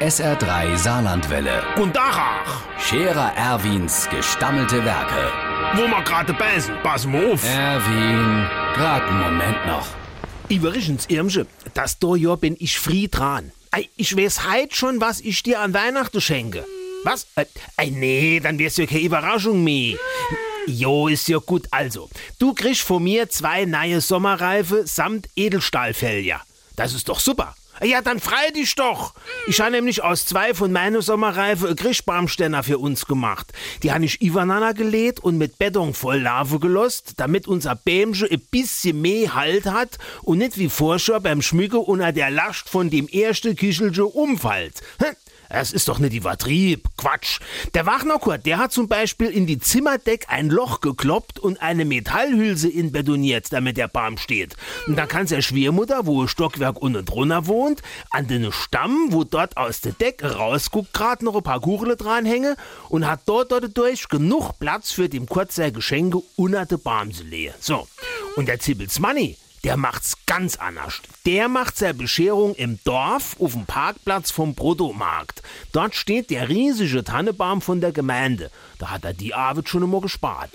SR3 Saarlandwelle. Und Dachach, Scherer Erwins gestammelte Werke. wo wir gerade beißen, pass mal auf. Erwin, grad einen Moment noch. Übrigens, Irmsche, das do Jahr bin ich frei dran. Ei, Ich weiß heit schon, was ich dir an Weihnachten schenke. Was? Äh, Ei, nee, dann wär's ja keine Überraschung mehr. Jo, ist ja gut. Also, du kriegst von mir zwei neue Sommerreife samt Edelstahlfelger. Das ist doch super. Ja, dann frei dich doch. Ich habe nämlich aus zwei von meinen Sommerreife Grischbaumständer für uns gemacht. Die habe ich übereinander gelegt und mit Beton voll Lave gelost, damit unser Bämsche ein bisschen mehr Halt hat und nicht wie vorher beim Schmücke unter der Last von dem ersten Kischelche umfällt. Das ist doch nicht übertrieb. Quatsch. Der Wachnerkurt, der hat zum Beispiel in die Zimmerdeck ein Loch gekloppt und eine Metallhülse inbetoniert, damit der Baum steht. Und dann kann der Schwiegermutter, wo Stockwerk unten drunter wohnt, an den Stamm, wo dort aus der Decke rausguckt, gerade noch ein paar Kugeln dranhängen und hat dort dadurch genug Platz für dem Kurt sein Geschenke unter den Baum zu legen. So. Und der Zippels Manni, der macht's ganz anders. Der macht seine Bescherung im Dorf auf dem Parkplatz vom Bruttomarkt. Dort steht der riesige Tannebaum von der Gemeinde. Da hat er die Arbeit schon immer gespart.